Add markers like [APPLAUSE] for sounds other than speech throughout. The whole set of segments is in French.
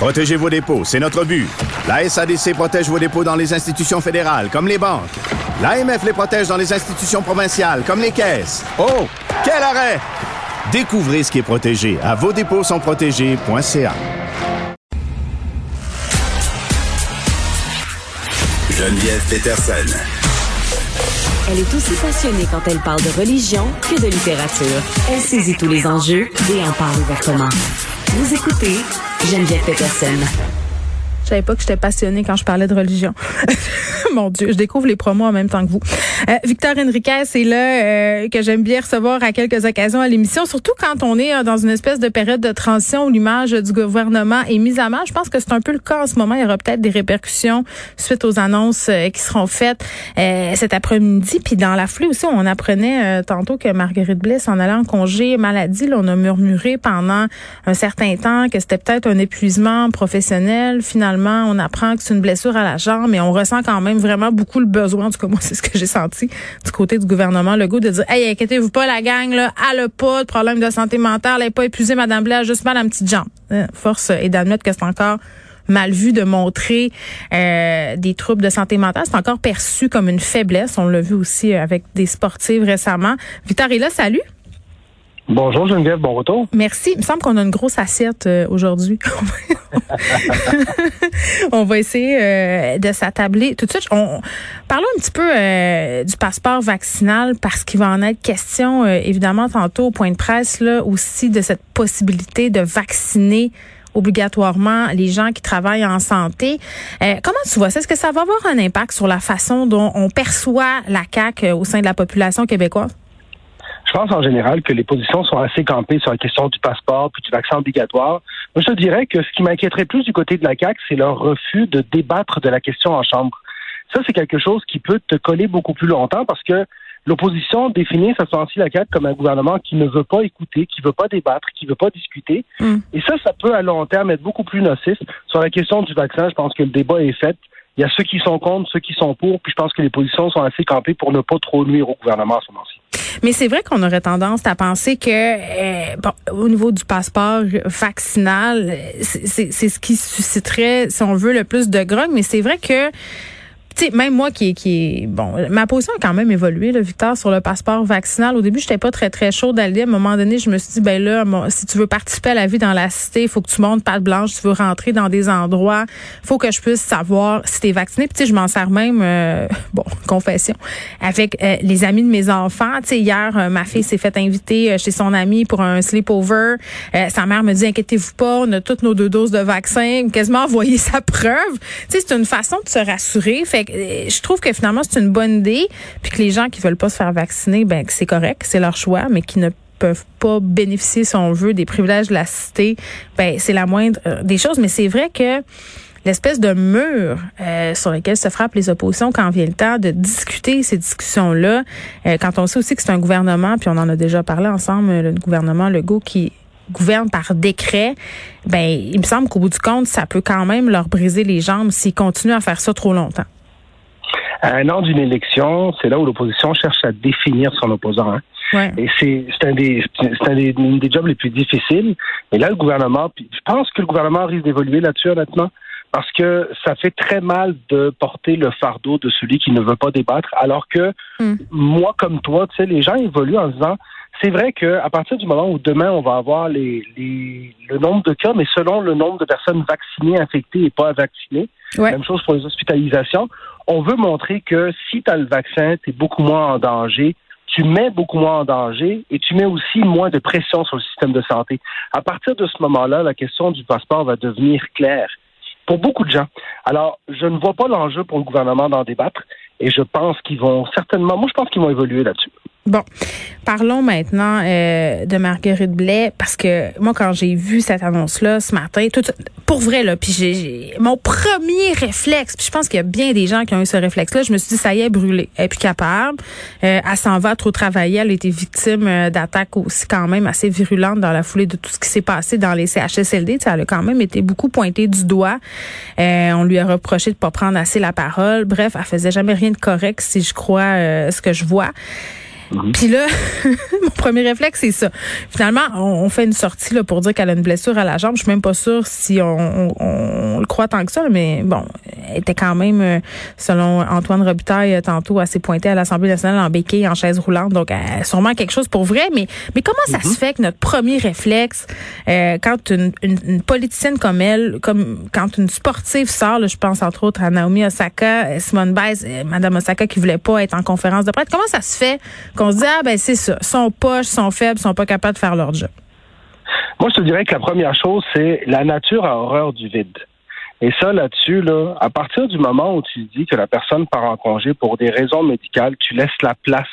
Protégez vos dépôts, c'est notre but. La SADC protège vos dépôts dans les institutions fédérales, comme les banques. L'AMF les protège dans les institutions provinciales, comme les caisses. Oh, quel arrêt! Découvrez ce qui est protégé à vos dépôts sont protégés.ca. Geneviève Peterson. Elle est aussi passionnée quand elle parle de religion que de littérature. Elle saisit tous les enjeux et en parle ouvertement. Vous écoutez Geneviève Peterson. Je savais pas que j'étais passionnée quand je parlais de religion. [LAUGHS] Mon Dieu, je découvre les promos en même temps que vous. Euh, Victor Enriquez, c'est là euh, que j'aime bien recevoir à quelques occasions à l'émission, surtout quand on est euh, dans une espèce de période de transition où l'image du gouvernement est mise à mal. Je pense que c'est un peu le cas en ce moment. Il y aura peut-être des répercussions suite aux annonces qui seront faites cet après-midi. Puis dans la foulée aussi, on apprenait tantôt que Marguerite Blais en allant en congé maladie. Là, on a murmuré pendant un certain temps que c'était peut-être un épuisement professionnel. Finalement, on apprend que c'est une blessure à la jambe, mais on ressent quand même vraiment beaucoup le besoin. En tout cas, moi, [LAUGHS] c'est ce que j'ai senti du côté du gouvernement Legault de dire, hey, inquiétez-vous pas, la gang, là, elle a pas problème de santé mentale, elle n'est pas épuisée, Madame a juste mal à une petite jambe. Euh, Force est d'admettre que c'est encore mal vu de montrer euh, des troubles de santé mentale. C'est encore perçu comme une faiblesse. On l'a vu aussi avec des sportives récemment. Là, salut. Bonjour Geneviève, bon retour. Merci. Il me semble qu'on a une grosse assiette euh, aujourd'hui. [LAUGHS] on va essayer euh, de s'attabler tout de suite. On parlons un petit peu euh, du passeport vaccinal parce qu'il va en être question euh, évidemment tantôt au point de presse là aussi de cette possibilité de vacciner obligatoirement les gens qui travaillent en santé. Euh, comment tu vois ça? Est-ce que ça va avoir un impact sur la façon dont on perçoit la CAQ euh, au sein de la population québécoise? Je pense en général que les positions sont assez campées sur la question du passeport puis du vaccin obligatoire. Moi, je dirais que ce qui m'inquiéterait plus du côté de la CAQ, c'est leur refus de débattre de la question en Chambre. Ça, c'est quelque chose qui peut te coller beaucoup plus longtemps parce que l'opposition définit sa sensi la CAQ comme un gouvernement qui ne veut pas écouter, qui veut pas débattre, qui veut pas discuter. Mm. Et ça, ça peut à long terme être beaucoup plus nocif. Sur la question du vaccin, je pense que le débat est fait. Il y a ceux qui sont contre, ceux qui sont pour, puis je pense que les positions sont assez campées pour ne pas trop nuire au gouvernement à ce moment-ci. Mais c'est vrai qu'on aurait tendance à penser que, euh, au niveau du passeport vaccinal, c'est ce qui susciterait, si on veut, le plus de grogne. Mais c'est vrai que sais, même moi qui, qui bon, ma position a quand même évolué, là, Victor, sur le passeport vaccinal. Au début, j'étais pas très très chaude à l'idée. À un moment donné, je me suis dit, ben là, si tu veux participer à la vie dans la cité, il faut que tu montes patte blanche. Tu veux rentrer dans des endroits, faut que je puisse savoir si t'es vacciné. Puis je m'en sers même, euh, [LAUGHS] bon, confession, avec euh, les amis de mes enfants. Tu sais, hier, euh, ma fille s'est fait inviter euh, chez son ami pour un sleepover. Euh, sa mère me dit, inquiétez-vous pas, on a toutes nos deux doses de vaccin. Quasiment envoyé sa preuve. Tu sais, c'est une façon de se rassurer. Euh, je trouve que finalement c'est une bonne idée, puis que les gens qui veulent pas se faire vacciner, ben c'est correct, c'est leur choix, mais qui ne peuvent pas bénéficier, si on veut, des privilèges de la cité, ben c'est la moindre euh, des choses. Mais c'est vrai que l'espèce de mur euh, sur lequel se frappent les oppositions quand vient le temps de discuter ces discussions-là, euh, quand on sait aussi que c'est un gouvernement, puis on en a déjà parlé ensemble, le gouvernement Legault qui gouverne par décret, ben il me semble qu'au bout du compte, ça peut quand même leur briser les jambes s'ils continuent à faire ça trop longtemps. À un an d'une élection, c'est là où l'opposition cherche à définir son opposant. hein. Ouais. Et c'est c'est un des c'est un des, une des jobs les plus difficiles. Et là, le gouvernement, je pense que le gouvernement risque d'évoluer là-dessus, honnêtement, parce que ça fait très mal de porter le fardeau de celui qui ne veut pas débattre, alors que Mm. moi, comme toi, tu sais, les gens évoluent en disant, c'est vrai que à partir du moment où demain on va avoir les, les le nombre de cas, mais selon le nombre de personnes vaccinées, infectées et pas vaccinées, Ouais. même chose pour les hospitalisations, on veut montrer que si tu as le vaccin, tu es beaucoup moins en danger, tu mets beaucoup moins en danger et tu mets aussi moins de pression sur le système de santé. À partir de ce moment-là, la question du passeport va devenir claire pour beaucoup de gens. Alors, je ne vois pas l'enjeu pour le gouvernement d'en débattre et je pense qu'ils vont certainement, moi je pense qu'ils vont évoluer là-dessus. Bon, parlons maintenant euh, de Marguerite Blais parce que moi quand j'ai vu cette annonce là ce matin, tout pour vrai là, puis j'ai mon premier réflexe, puis je pense qu'il y a bien des gens qui ont eu ce réflexe là, je me suis dit ça y est brûlé, elle est plus capable, euh, elle s'en va trop travailler, elle a été victime euh, d'attaques aussi quand même assez virulentes dans la foulée de tout ce qui s'est passé dans les CHSLD, ça elle a quand même été beaucoup pointée du doigt. on lui a reproché de pas prendre assez la parole. Bref, elle faisait jamais rien de correct si je crois ce que je vois. Mhm. Puis là, [LAUGHS] mon premier réflexe, c'est ça. Finalement, on, fait une sortie là, pour dire qu'elle a une blessure à la jambe. Je suis même pas sûre si on, le croit tant que ça, mais bon, elle était quand même, euh, selon Antoine Robitaille, euh, tantôt, assez pointée à l'Assemblée nationale en béquille, en chaise roulante. Donc, elle sûrement quelque chose pour vrai. Mais, mais comment ça mhm. se fait que notre premier réflexe, euh, quand une, une, politicienne comme elle, comme quand une sportive sort, je pense entre autres à Naomi Osaka, Simone Biles, Madame Osaka qui voulait pas être en conférence de presse, comment ça se fait qu'on se dit, ah ben c'est ça, sont poches, sont faibles, sont pas capables de faire leur job? Moi, je te dirais que la première chose, c'est la nature a horreur du vide. Et ça, là-dessus, là, à partir du moment où tu dis que la personne part en congé pour des raisons médicales, tu laisses la place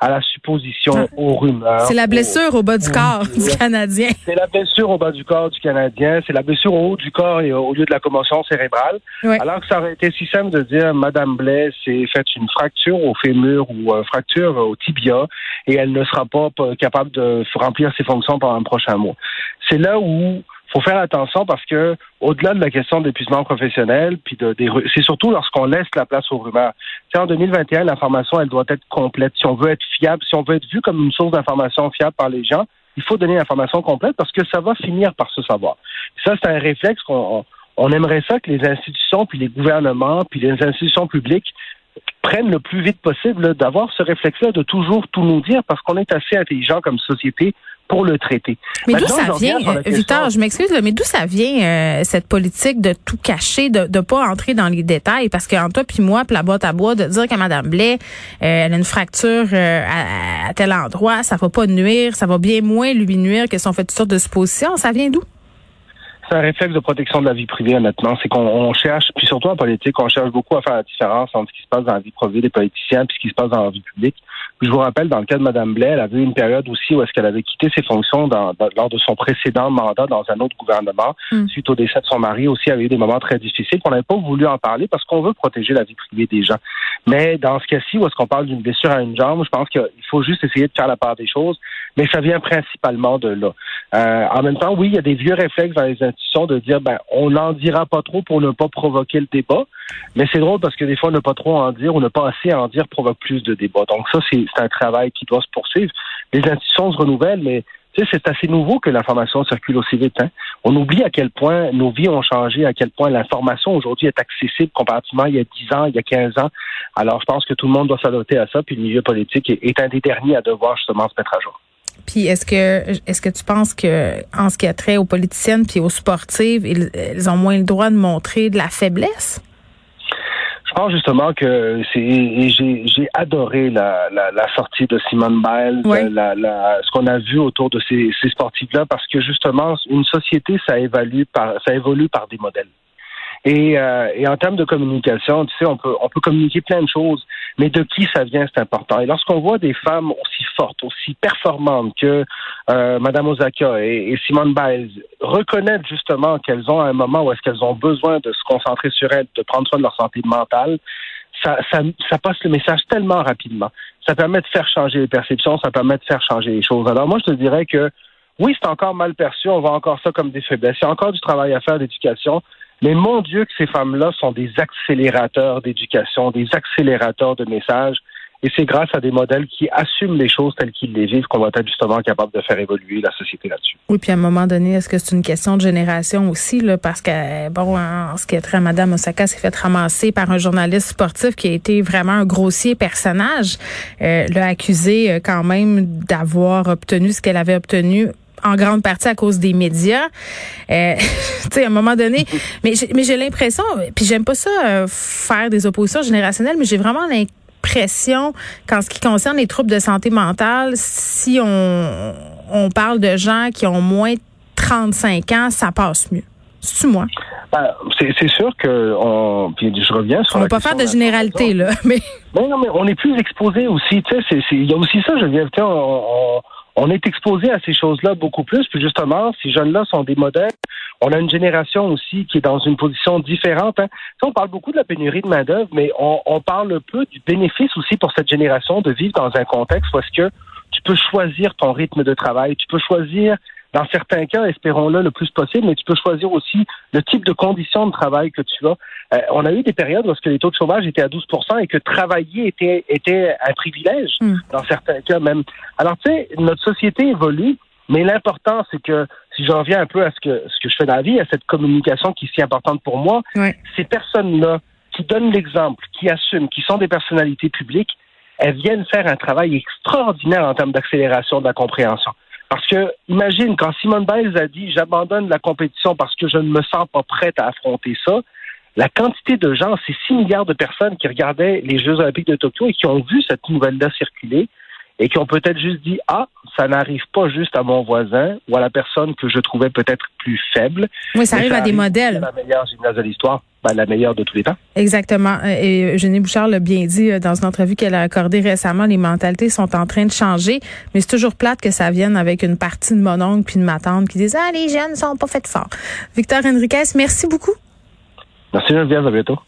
à la supposition, ah. aux rumeurs. C'est la blessure au, bas du corps du Canadien. C'est la blessure au bas du corps du Canadien. C'est la blessure au haut du corps et au lieu de la commotion cérébrale. Alors que ça aurait été si simple de dire Madame Blais s'est fait une fracture au fémur ou une fracture au tibia et elle ne sera pas capable de remplir ses fonctions pendant un prochain mois. C'est là où faut faire attention parce que au-delà de la question d'épuisement professionnel, puis de, c'est surtout lorsqu'on laisse la place aux rumeurs. en 2021, l'information elle doit être complète. Si on veut être fiable, si on veut être vu comme une source d'information fiable par les gens, il faut donner l'information complète parce que ça va finir par se savoir. Ça, c'est un réflexe qu'on on aimerait ça que les institutions, puis les gouvernements, puis les institutions publiques prennent le plus vite possible d'avoir ce réflexe-là de toujours tout nous dire parce qu'on est assez intelligent comme société pour le traiter. Mais d'où ça vient, euh, Victor, je m'excuse, mais d'où ça vient euh, cette politique de tout cacher, de ne pas entrer dans les détails? Parce qu'en toi puis moi, puis la boîte à bois, de dire que Mme Blais, euh, elle a une fracture à, tel endroit, ça va pas nuire, ça va bien moins lui nuire que si on fait toutes sortes de suppositions, ça vient d'où? C'est un réflexe de protection de la vie privée, honnêtement. C'est qu'on cherche, puis surtout en politique, on cherche beaucoup à faire la différence entre ce qui se passe dans la vie privée des politiciens et ce qui se passe dans la vie publique. je vous rappelle, dans le cas de Mme Blais, elle avait eu une période aussi où est-ce qu'elle avait quitté ses fonctions dans, lors de son précédent mandat dans un autre gouvernement. Hmm. Suite au décès de son mari aussi, elle avait eu des moments très difficiles qu'on n'avait pas voulu en parler parce qu'on veut protéger la vie privée des gens. Mais dans ce cas-ci, où est-ce qu'on parle d'une blessure à une jambe, je pense qu'il faut juste essayer de faire la part des choses. Mais ça vient principalement de là. Euh, en même temps, oui, il y a des vieux réflexes dans les institutions de dire, ben, on n'en dira pas trop pour ne pas provoquer le débat. Mais c'est drôle parce que des fois, ne pas trop en dire ou ne pas assez en dire provoque plus de débats. Donc ça, c'est un travail qui doit se poursuivre. Les institutions se renouvellent, mais c'est assez nouveau que l'information circule aussi vite. Hein. On oublie à quel point nos vies ont changé, à quel point l'information aujourd'hui est accessible comparativement il y a 10 ans, il y a 15 ans. Alors, je pense que tout le monde doit s'adapter à ça, puis le milieu politique est, un des derniers à devoir justement se mettre à jour. Puis est-ce que est-ce que tu penses que en ce qui a trait aux politiciennes puis aux sportives, ils ont moins le droit de montrer de la faiblesse? Je pense justement que c'est j'ai adoré la, sortie de Simone Biles, ce qu'on a vu autour de ces, ces sportifs-là, parce que justement, une société, ça évalue par ça évolue par des modèles. Et, euh, et en termes de communication, tu sais, on peut, on peut communiquer plein de choses, mais de qui ça vient, c'est important. Et lorsqu'on voit des femmes aussi fortes, aussi performantes que euh, Madame Osaka et, Simone Biles reconnaître justement qu'elles ont un moment où est-ce qu'elles ont besoin de se concentrer sur elles, de prendre soin de leur santé mentale, ça, ça, ça passe le message tellement rapidement. Ça permet de faire changer les perceptions, ça permet de faire changer les choses. Alors moi, je te dirais que oui, c'est encore mal perçu, on voit encore ça comme des faiblesses. Il y a encore du travail à faire d'éducation, mais mon Dieu que ces femmes-là sont des accélérateurs d'éducation, des accélérateurs de messages. Et c'est grâce à des modèles qui assument les choses telles qu'ils les vivent qu'on va être justement capable de faire évoluer la société là-dessus. Oui, puis à un moment donné, est-ce que c'est une question de génération aussi, là, parce que bon, en ce qui est très Madame Osaka s'est fait ramasser par un journaliste sportif qui a été vraiment un grossier personnage, euh, l'a accusé euh, quand même d'avoir obtenu ce qu'elle avait obtenu en grande partie à cause des médias. Euh, [LAUGHS] tu sais, à un moment donné, [LAUGHS] mais j'ai, mais j'ai l'impression, puis j'aime pas ça euh, faire des oppositions générationnelles, mais j'ai vraiment l'impression qu'en ce qui concerne les troubles de santé mentale, si on, on parle de gens qui ont moins de 35 ans, ça passe mieux. C'est moi? Ben, c'est sûr que on, puis je reviens sur. On va pas faire de généralité là, [LAUGHS] mais. Mais non, mais on est plus exposé aussi. Tu sais, il y a aussi ça. Je viens. On, on est exposé à ces choses-là beaucoup plus. Puis justement, ces jeunes-là sont des modèles. On a une génération aussi qui est dans une position différente. Hein. On parle beaucoup de la pénurie de main-d'œuvre, mais on, on, parle peu du bénéfice aussi pour cette génération de vivre dans un contexte où est-ce que tu peux choisir ton rythme de travail, tu peux choisir dans certains cas, espérons-le le plus possible, mais tu peux choisir aussi le type de conditions de travail que tu as. Euh, on a eu des périodes où les taux de chômage étaient à 12% et que travailler était, était un privilège, hmm. dans certains cas même. Alors, tu sais, notre société évolue, mais l'important, c'est que, si je reviens un peu à ce que, ce que je fais dans la vie, à cette communication qui est si importante pour moi, ces personnes-là qui donnent l'exemple, qui assument, qui sont des personnalités publiques, elles viennent faire un travail extraordinaire en termes d'accélération de la compréhension. Parce que, imagine, quand Simone Biles a dit j'abandonne la compétition parce que je ne me sens pas prête à affronter ça, la quantité de gens, c'est 6 milliards de personnes qui regardaient les Jeux Olympiques de Tokyo et qui ont vu cette nouvelle-là circuler et qui ont peut-être juste dit ah ça n'arrive pas juste à mon voisin ou à la personne que je trouvais peut-être plus faible. Oui, ça arrive à des modèles. La meilleure gymnase de l'histoire, ben, la meilleure de tous les temps. Exactement. Et Eugénie Bouchard l'a bien dit euh, dans une entrevue qu'elle a accordée récemment, les mentalités sont en train de changer, mais c'est toujours plate que ça vienne avec une partie de mon oncle puis de ma tante qui disent ah les jeunes sont pas faits fort. Victor Henriquez, merci beaucoup. Merci Geneviève, à bientôt.